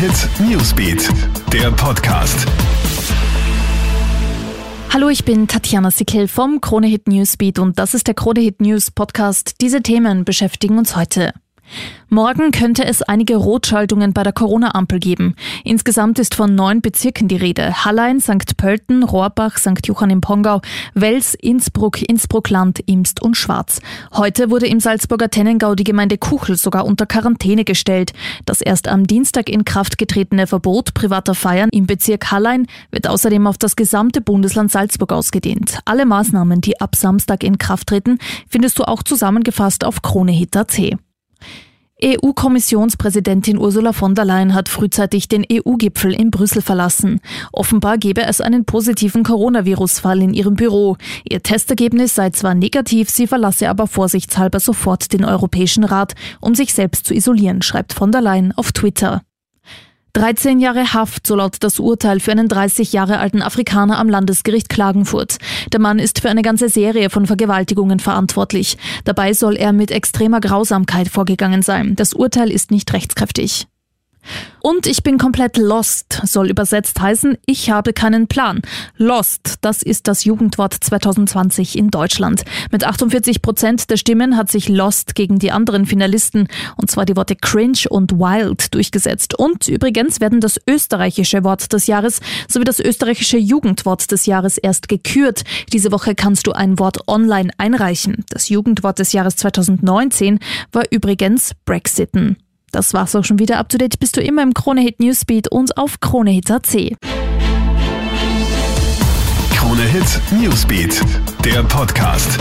Hit Newsbeat, der Podcast. Hallo, ich bin Tatjana Sickel vom Krone Hit Newsbeat und das ist der Krone Hit News Podcast. Diese Themen beschäftigen uns heute. Morgen könnte es einige Rotschaltungen bei der Corona-Ampel geben. Insgesamt ist von neun Bezirken die Rede. Hallein, St. Pölten, Rohrbach, St. Johann im Pongau, Wels, Innsbruck, Innsbruckland, Imst und Schwarz. Heute wurde im Salzburger Tennengau die Gemeinde Kuchel sogar unter Quarantäne gestellt. Das erst am Dienstag in Kraft getretene Verbot privater Feiern im Bezirk Hallein wird außerdem auf das gesamte Bundesland Salzburg ausgedehnt. Alle Maßnahmen, die ab Samstag in Kraft treten, findest du auch zusammengefasst auf kronehit.at. EU-Kommissionspräsidentin Ursula von der Leyen hat frühzeitig den EU-Gipfel in Brüssel verlassen. Offenbar gebe es einen positiven Coronavirus-Fall in ihrem Büro. Ihr Testergebnis sei zwar negativ, sie verlasse aber vorsichtshalber sofort den Europäischen Rat, um sich selbst zu isolieren, schreibt von der Leyen auf Twitter. 13 Jahre Haft, so laut das Urteil für einen 30 Jahre alten Afrikaner am Landesgericht Klagenfurt. Der Mann ist für eine ganze Serie von Vergewaltigungen verantwortlich. Dabei soll er mit extremer Grausamkeit vorgegangen sein. Das Urteil ist nicht rechtskräftig. Und ich bin komplett lost, soll übersetzt heißen, ich habe keinen Plan. Lost, das ist das Jugendwort 2020 in Deutschland. Mit 48 Prozent der Stimmen hat sich Lost gegen die anderen Finalisten, und zwar die Worte cringe und wild, durchgesetzt. Und übrigens werden das österreichische Wort des Jahres sowie das österreichische Jugendwort des Jahres erst gekürt. Diese Woche kannst du ein Wort online einreichen. Das Jugendwort des Jahres 2019 war übrigens Brexiten. Das war's auch schon wieder. Up to date bist du immer im Kronehit Newsbeat und auf kronehit.at. Krone Hit Newsbeat, der Podcast.